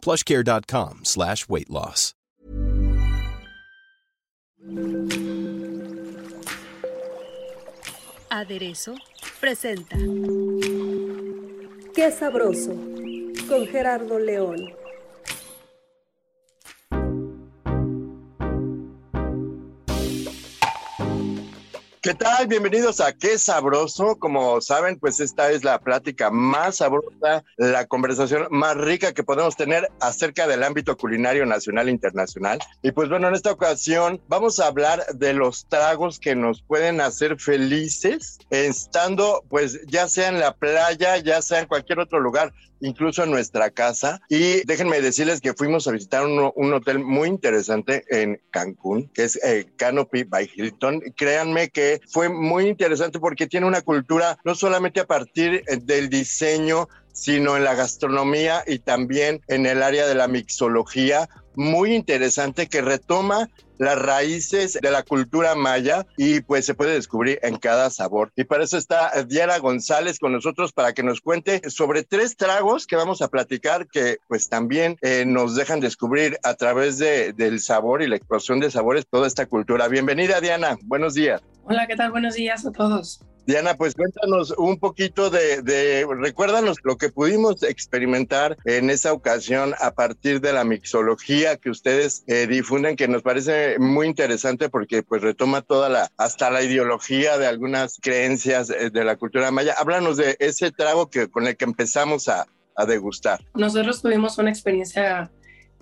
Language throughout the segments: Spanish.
plushcare.com slash weight loss. Aderezo presenta Qué sabroso con Gerardo León. ¿Qué tal? Bienvenidos a Qué Sabroso. Como saben, pues esta es la plática más sabrosa, la conversación más rica que podemos tener acerca del ámbito culinario nacional e internacional. Y pues bueno, en esta ocasión vamos a hablar de los tragos que nos pueden hacer felices estando pues ya sea en la playa, ya sea en cualquier otro lugar incluso en nuestra casa. Y déjenme decirles que fuimos a visitar un, hotel muy interesante en Cancún, que es Canopy by Hilton. Créanme que fue muy interesante porque tiene una cultura no solamente a partir eh, del diseño, sino en la gastronomía y también en el área de la mixología, muy interesante que retoma las raíces de la cultura maya y pues se puede descubrir en cada sabor. Y para eso está Diana González con nosotros para que nos cuente sobre tres tragos que vamos a platicar que pues también eh, nos dejan descubrir a través de, del sabor y la explosión de sabores toda esta cultura. Bienvenida Diana, buenos días. Hola, ¿qué tal? Buenos días a todos. Diana, pues cuéntanos un poquito de, recuérdanos lo que pudimos experimentar en esa ocasión a partir de la mixología que ustedes eh, difunden, que nos parece muy interesante porque pues retoma toda la, hasta la ideología de algunas creencias eh, de la cultura maya. Háblanos de ese trago que, con el que empezamos a, a degustar. Nosotros tuvimos una experiencia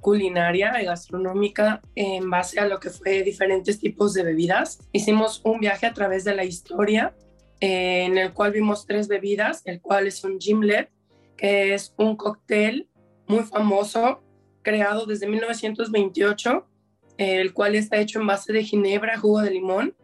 culinaria y gastronómica en base a lo que fue diferentes tipos de bebidas. Hicimos un viaje a través de la historia eh, en el cual vimos tres bebidas, el cual es un gimlet, que es un cóctel muy famoso, creado desde 1928, el cual está hecho en base de ginebra, jugo de limón.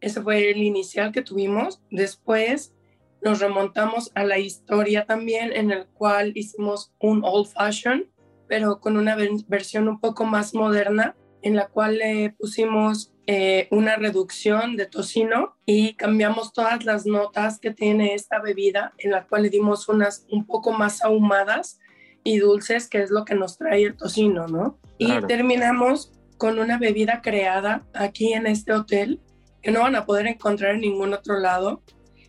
Ese fue el inicial que tuvimos. Después nos remontamos a la historia también, en el cual hicimos un old fashion, pero con una versión un poco más moderna, en la cual le pusimos eh, una reducción de tocino y cambiamos todas las notas que tiene esta bebida, en la cual le dimos unas un poco más ahumadas y dulces, que es lo que nos trae el tocino, ¿no? Y terminamos con una bebida creada aquí en este hotel, que no van a poder encontrar en ningún otro lado.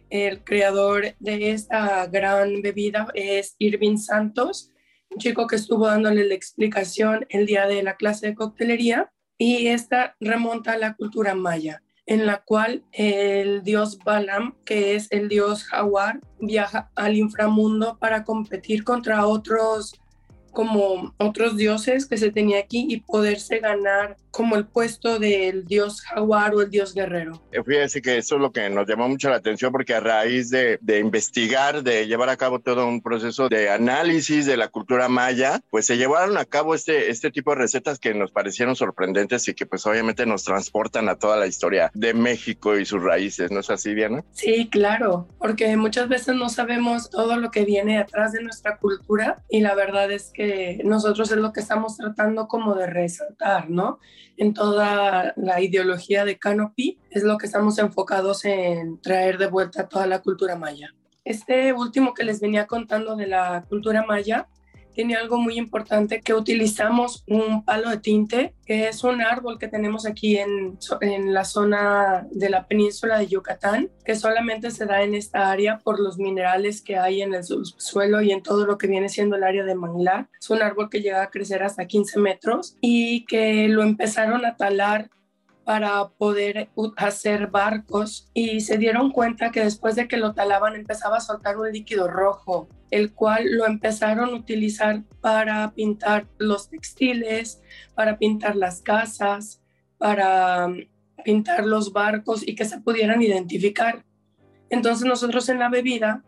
El creador de esta gran bebida es Irving Santos, un chico que estuvo dándole la explicación el día de la clase de coctelería y esta remonta a la cultura maya, en la cual el dios Balam, que es el dios jaguar, viaja al inframundo para competir contra otros como otros dioses que se tenía aquí y poderse ganar como el puesto del dios jaguar o el dios guerrero. Eh, fíjense que eso es lo que nos llamó mucho la atención porque a raíz de, de, investigar, de llevar a cabo todo un proceso de análisis de la cultura maya, pues se llevaron a cabo este, este tipo de recetas que nos parecieron sorprendentes y que pues obviamente nos transportan a toda la historia de México y sus raíces, ¿no es así, Diana? Sí, claro, porque muchas veces no sabemos todo lo que viene atrás de nuestra cultura y la verdad es que nosotros es lo que estamos tratando como de resaltar, ¿no? en toda la ideología de Canopy, es lo que estamos enfocados en traer de vuelta toda la cultura maya. Este último que les venía contando de la cultura maya tiene algo muy importante que utilizamos un palo de tinte, que es un árbol que tenemos aquí en, en la zona de la península de Yucatán, que solamente se da en esta área por los minerales que hay en el suelo y en todo lo que viene siendo el área de manglar. Es un árbol que llega a crecer hasta 15 metros y que lo empezaron a talar para poder hacer barcos y se dieron cuenta que después de que lo talaban empezaba a soltar un líquido rojo, el cual lo empezaron a utilizar para pintar los textiles, para pintar las casas, para mm, pintar los barcos y que se pudieran identificar. Entonces nosotros en la bebida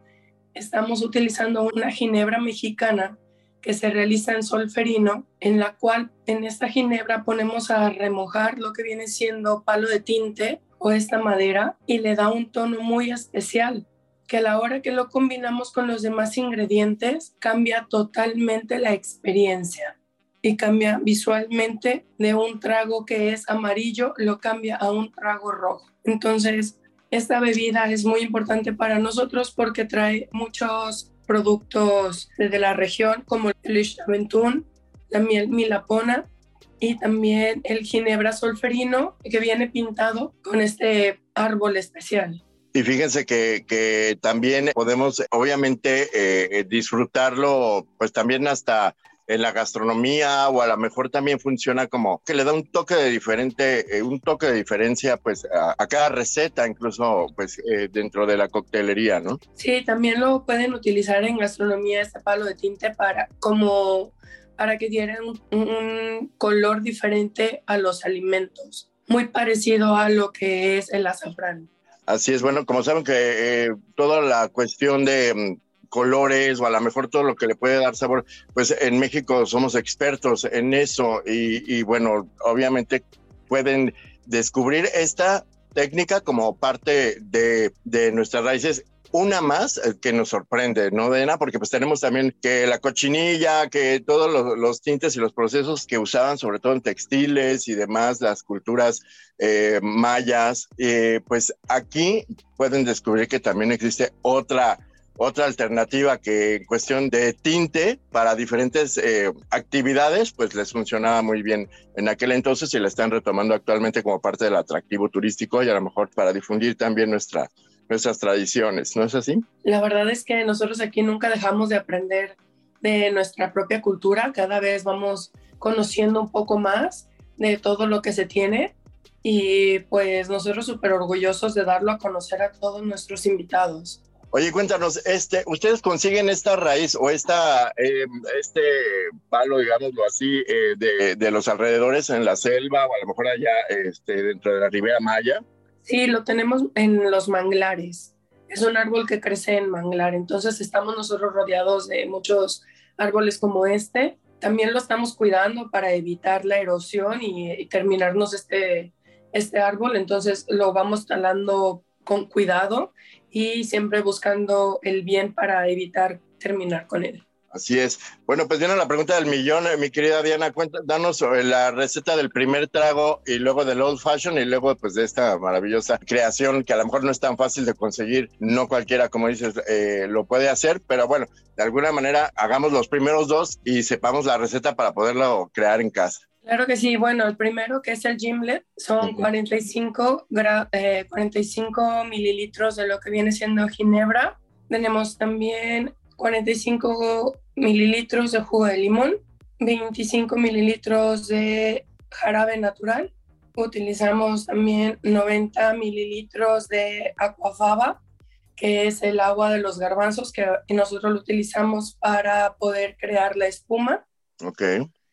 estamos utilizando una ginebra mexicana que se realiza en solferino, en la cual en esta ginebra ponemos a remojar lo que viene siendo palo de tinte o esta madera y le da un tono muy especial que a la hora que lo combinamos con los demás ingredientes cambia totalmente la experiencia y cambia visualmente de un trago que es amarillo, lo cambia a un trago rojo. Entonces, esta bebida es muy importante para nosotros porque trae muchos productos de la región como el Ishtabentún, la miel milapona y también el ginebra solferino que viene pintado con este árbol especial. Y fíjense que, que también podemos obviamente eh, disfrutarlo pues también hasta en la gastronomía o a lo mejor también funciona como que le da un toque de diferente, eh, un toque de diferencia pues a, cada receta, incluso pues eh, dentro de la coctelería, ¿no? Sí, también lo pueden utilizar en gastronomía este palo de tinte para como para que dieran un, color diferente a los alimentos, muy parecido a lo que es el azafrán. Así es, bueno, como saben que eh, toda la cuestión de mm, colores o a lo mejor todo lo que le puede dar sabor, pues en México somos expertos en eso y, bueno, obviamente pueden descubrir esta técnica como parte de, de nuestras raíces una más eh, que nos sorprende, ¿no, Dena? Porque pues tenemos también que la cochinilla, que todos los, tintes y los procesos que usaban, sobre todo en textiles y demás, las culturas eh, mayas, eh, pues aquí pueden descubrir que también existe otra otra alternativa que en cuestión de tinte para diferentes eh, actividades, pues les funcionaba muy bien en aquel entonces y la están retomando actualmente como parte del atractivo turístico y a lo mejor para difundir también nuestra, nuestras tradiciones, ¿no es así? La verdad es que nosotros aquí nunca dejamos de aprender de nuestra propia cultura, cada vez vamos conociendo un poco más de todo lo que se tiene y pues nosotros súper orgullosos de darlo a conocer a todos nuestros invitados. Oye, cuéntanos, este, ¿ustedes consiguen esta raíz o esta, eh, este palo, digámoslo así, eh, de, de, los alrededores en la selva o a lo mejor allá este, dentro de la Ribera Maya? Sí, lo tenemos en los manglares. Es un árbol que crece en manglar, entonces estamos nosotros rodeados de muchos árboles como este. También lo estamos cuidando para evitar la erosión y, y terminarnos este, este árbol, entonces lo vamos talando con cuidado y siempre buscando el bien para evitar terminar con él. Así es. Bueno, pues viene la pregunta del millón, eh, mi querida Diana, cuenta, danos sobre la receta del primer trago y luego del old fashion y luego pues de esta maravillosa creación que a lo mejor no es tan fácil de conseguir, no cualquiera, como dices, eh, lo puede hacer, pero bueno, de alguna manera hagamos los primeros dos y sepamos la receta para poderlo crear en casa. Claro que sí. Bueno, el primero que es el gimlet son 45, 45 eh, mililitros de lo que viene siendo ginebra. Tenemos también 45 mililitros de jugo de limón, 25 mililitros de jarabe natural. Utilizamos también 90 mililitros de aquafaba, que es el agua de los garbanzos que nosotros lo utilizamos para poder crear la espuma. Ok.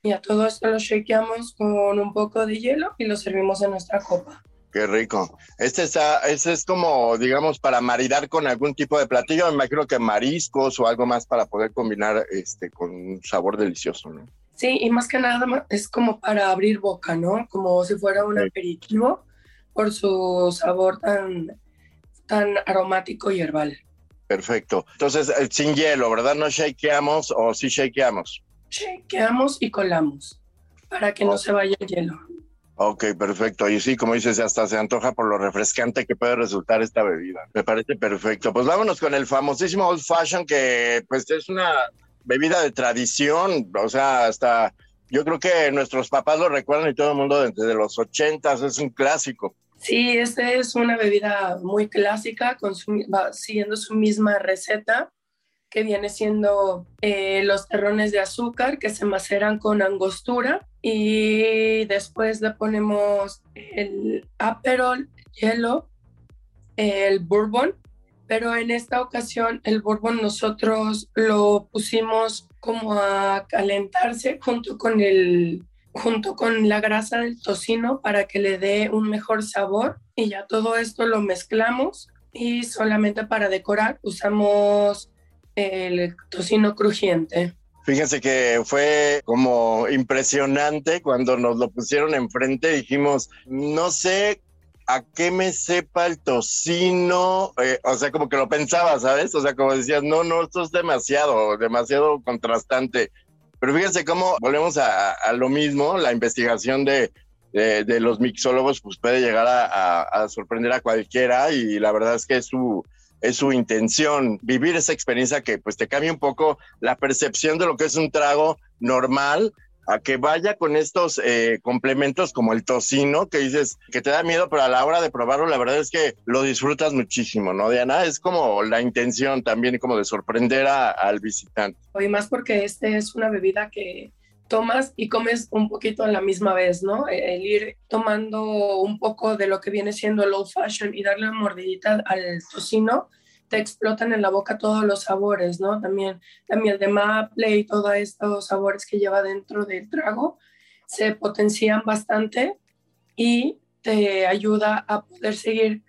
Y a todo esto lo shakeamos con un poco de hielo y lo servimos en nuestra copa. Qué rico. Este, está, este es como, digamos, para maridar con algún tipo de platillo. Me imagino que mariscos o algo más para poder combinar este, con un sabor delicioso, ¿no? Sí, y más que nada es como para abrir boca, ¿no? Como si fuera un aperitivo por su sabor tan, tan aromático y herbal. Perfecto. Entonces, eh, sin hielo, ¿verdad? No shakeamos o sí shakeamos chequeamos y colamos para que no se vaya el hielo. Ok, perfecto. Y sí, como dices, hasta se antoja por lo refrescante que puede resultar esta bebida. Me parece perfecto. Pues vámonos con el famosísimo Old Fashion, que pues es una bebida de tradición. O sea, hasta yo creo que nuestros papás lo recuerdan y todo el mundo desde los ochentas es un clásico. Sí, esta es una bebida muy clásica, con siguiendo su misma receta que viene siendo eh, los terrones de azúcar que se maceran con angostura y después le ponemos el aperol, hielo, el bourbon, pero en esta ocasión el bourbon nosotros lo pusimos como a calentarse junto con el junto con la grasa del tocino para que le dé un mejor sabor y ya todo esto lo mezclamos y solamente para decorar usamos el tocino crujiente. Fíjense que fue como impresionante cuando nos lo pusieron enfrente. Dijimos, no sé a qué me sepa el tocino, eh, o sea, como que lo pensaba, ¿sabes? O sea, como decías, no, no, esto es demasiado, demasiado contrastante. Pero fíjense cómo volvemos a, lo mismo, la investigación de, de, los mixólogos pues puede llegar a, a, sorprender a cualquiera y la verdad es que su, es su intención, vivir esa experiencia que pues te cambia un poco la percepción de lo que es un trago normal a que vaya con estos eh, complementos como el tocino, que dices que te da miedo, pero a la hora de probarlo, la verdad es que lo disfrutas muchísimo, ¿no, Diana? Es como la intención también, como de sorprender al visitante. Y más porque este es una bebida que tomas y comes un poquito a la misma vez, ¿no? El ir tomando un poco de lo que viene siendo el old fashion y darle una mordidita al tocino, te explotan en la boca todos los sabores, ¿no? También la miel de maple y todos estos sabores que lleva dentro del trago se potencian bastante y te ayuda a poder seguir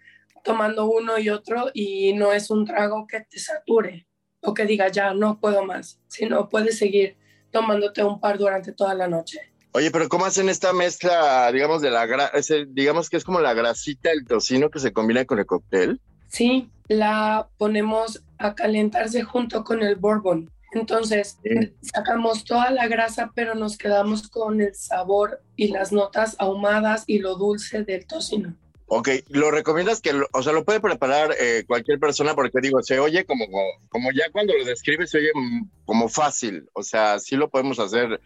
tomando uno y otro y no es un trago que te sature o que diga ya no puedo más, sino puedes seguir tomándote un par durante toda la noche. Oye, pero ¿cómo hacen esta mezcla, digamos, de la grasa, digamos que es como la grasita del tocino que se combina con el cóctel? Sí, la ponemos a calentarse junto con el bourbon. Entonces, sacamos toda la grasa, pero nos quedamos con el sabor y las notas ahumadas y lo dulce del tocino. Ok, ¿lo recomiendas que, o sea, lo puede preparar eh, cualquier persona? Porque digo, se oye como, como ya cuando lo describes, se oye como fácil. O sea, sí lo podemos hacer,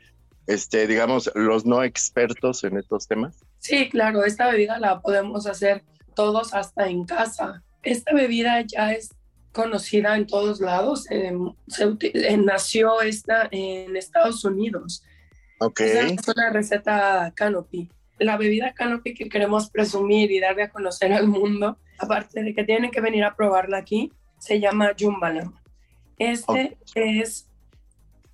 este, digamos, los no expertos en estos temas. Sí, claro, esta bebida la podemos hacer todos hasta en casa. Esta bebida ya es conocida en todos lados. se, nació esta en Estados Unidos. Ok. Es una receta Canopy. La bebida Canopy que queremos presumir y darle a conocer al mundo, aparte de que tienen que venir a probarla aquí, se llama Jumbalam. Este es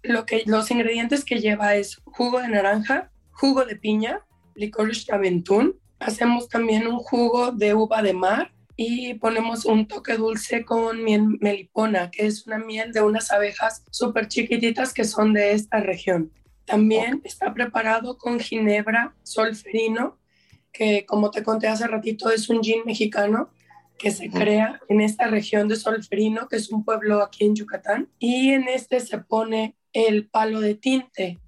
lo que los ingredientes que lleva es jugo de naranja, jugo de piña, licor de Hacemos también un jugo de uva de mar, y ponemos un toque dulce con miel melipona, que es una miel de unas abejas súper chiquititas que son de esta región. También está preparado con ginebra solferino, que como te conté hace ratito es un gin mexicano que se crea en esta región de Solferino, que es un pueblo aquí en Yucatán, y en este se pone el palo de tinte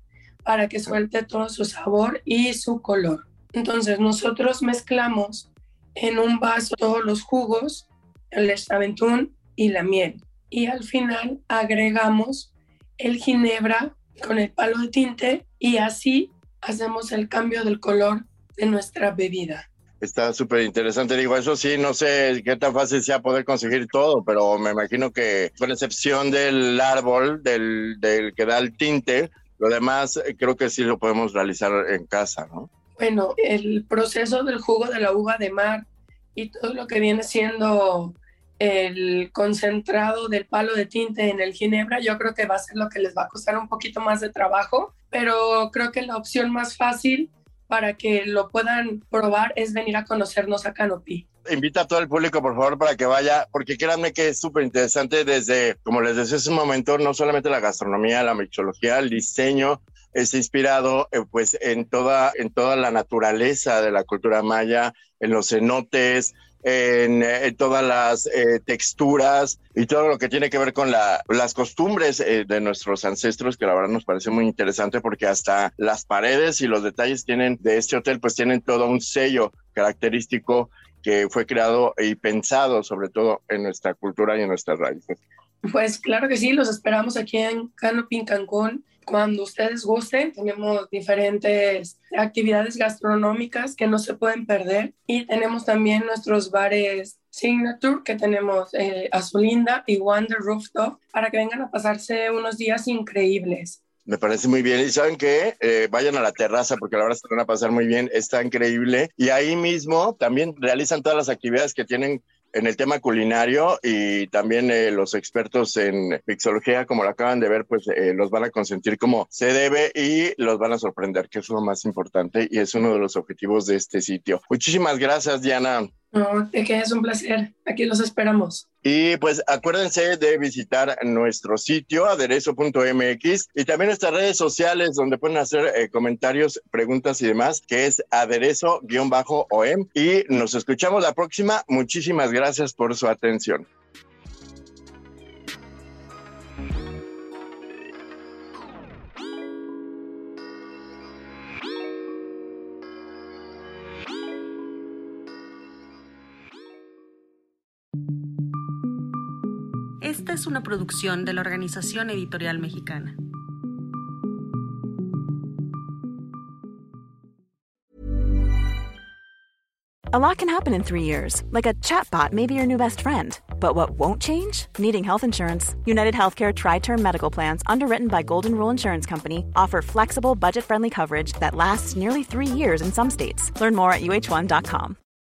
para que suelte todo su sabor y su color. Entonces nosotros mezclamos en un vaso todos los jugos, el estaventún y la miel. Y al final agregamos el ginebra con el palo de tinte y así hacemos el cambio del color de nuestra bebida. Está súper interesante. Digo, eso sí, no sé qué tan fácil sea poder conseguir todo, pero me imagino que con excepción del árbol, del, del que da el tinte, lo demás eh, creo que sí lo podemos realizar en casa, ¿no? Bueno, el proceso del jugo de la uva de mar y todo lo que viene siendo el concentrado del palo de tinte en el ginebra, yo creo que va a ser lo que les va a costar un poquito más de trabajo, pero creo que la opción más fácil para que lo puedan probar es venir a conocernos a Canopy. Invita a todo el público, por favor, para que vaya, porque créanme que es súper interesante desde, como les decía hace un momento, no solamente la gastronomía, la mixología, el diseño, es inspirado eh, pues en toda, en toda la naturaleza de la cultura maya, en los cenotes, en, eh, todas las eh, texturas y todo lo que tiene que ver con la, las costumbres de nuestros ancestros, que la verdad nos parece muy interesante porque hasta las paredes y los detalles tienen de este hotel, pues tienen todo un sello característico que fue creado y pensado sobre todo en nuestra cultura y en nuestras raíces. Pues claro que sí, los esperamos aquí en Canopy Cancún cuando ustedes gusten. Tenemos diferentes actividades gastronómicas que no se pueden perder y tenemos también nuestros bares Signature que tenemos eh, Azulinda y Wonder Rooftop para que vengan a pasarse unos días increíbles. Me parece muy bien. Y saben que eh, vayan a la terraza porque la verdad se van a pasar muy bien. Está increíble. Y ahí mismo también realizan todas las actividades que tienen en el tema culinario y también eh, los expertos en mixología, como lo acaban de ver, pues eh, los van a consentir como se debe y los van a sorprender, que es lo más importante y es uno de los objetivos de este sitio. Muchísimas gracias, Diana. No, de que es un placer. Aquí los esperamos. Y pues acuérdense de visitar nuestro sitio aderezo.mx y también nuestras redes sociales donde pueden hacer eh, comentarios, preguntas y demás, que es aderezo-om. Y nos escuchamos la próxima. Muchísimas gracias por su atención. Esta es una producción de la Organización Editorial Mexicana. A lot can happen in three years, like a chatbot may be your new best friend. But what won't change? Needing health insurance. United Healthcare Tri Term Medical Plans, underwritten by Golden Rule Insurance Company, offer flexible, budget friendly coverage that lasts nearly three years in some states. Learn more at uh1.com.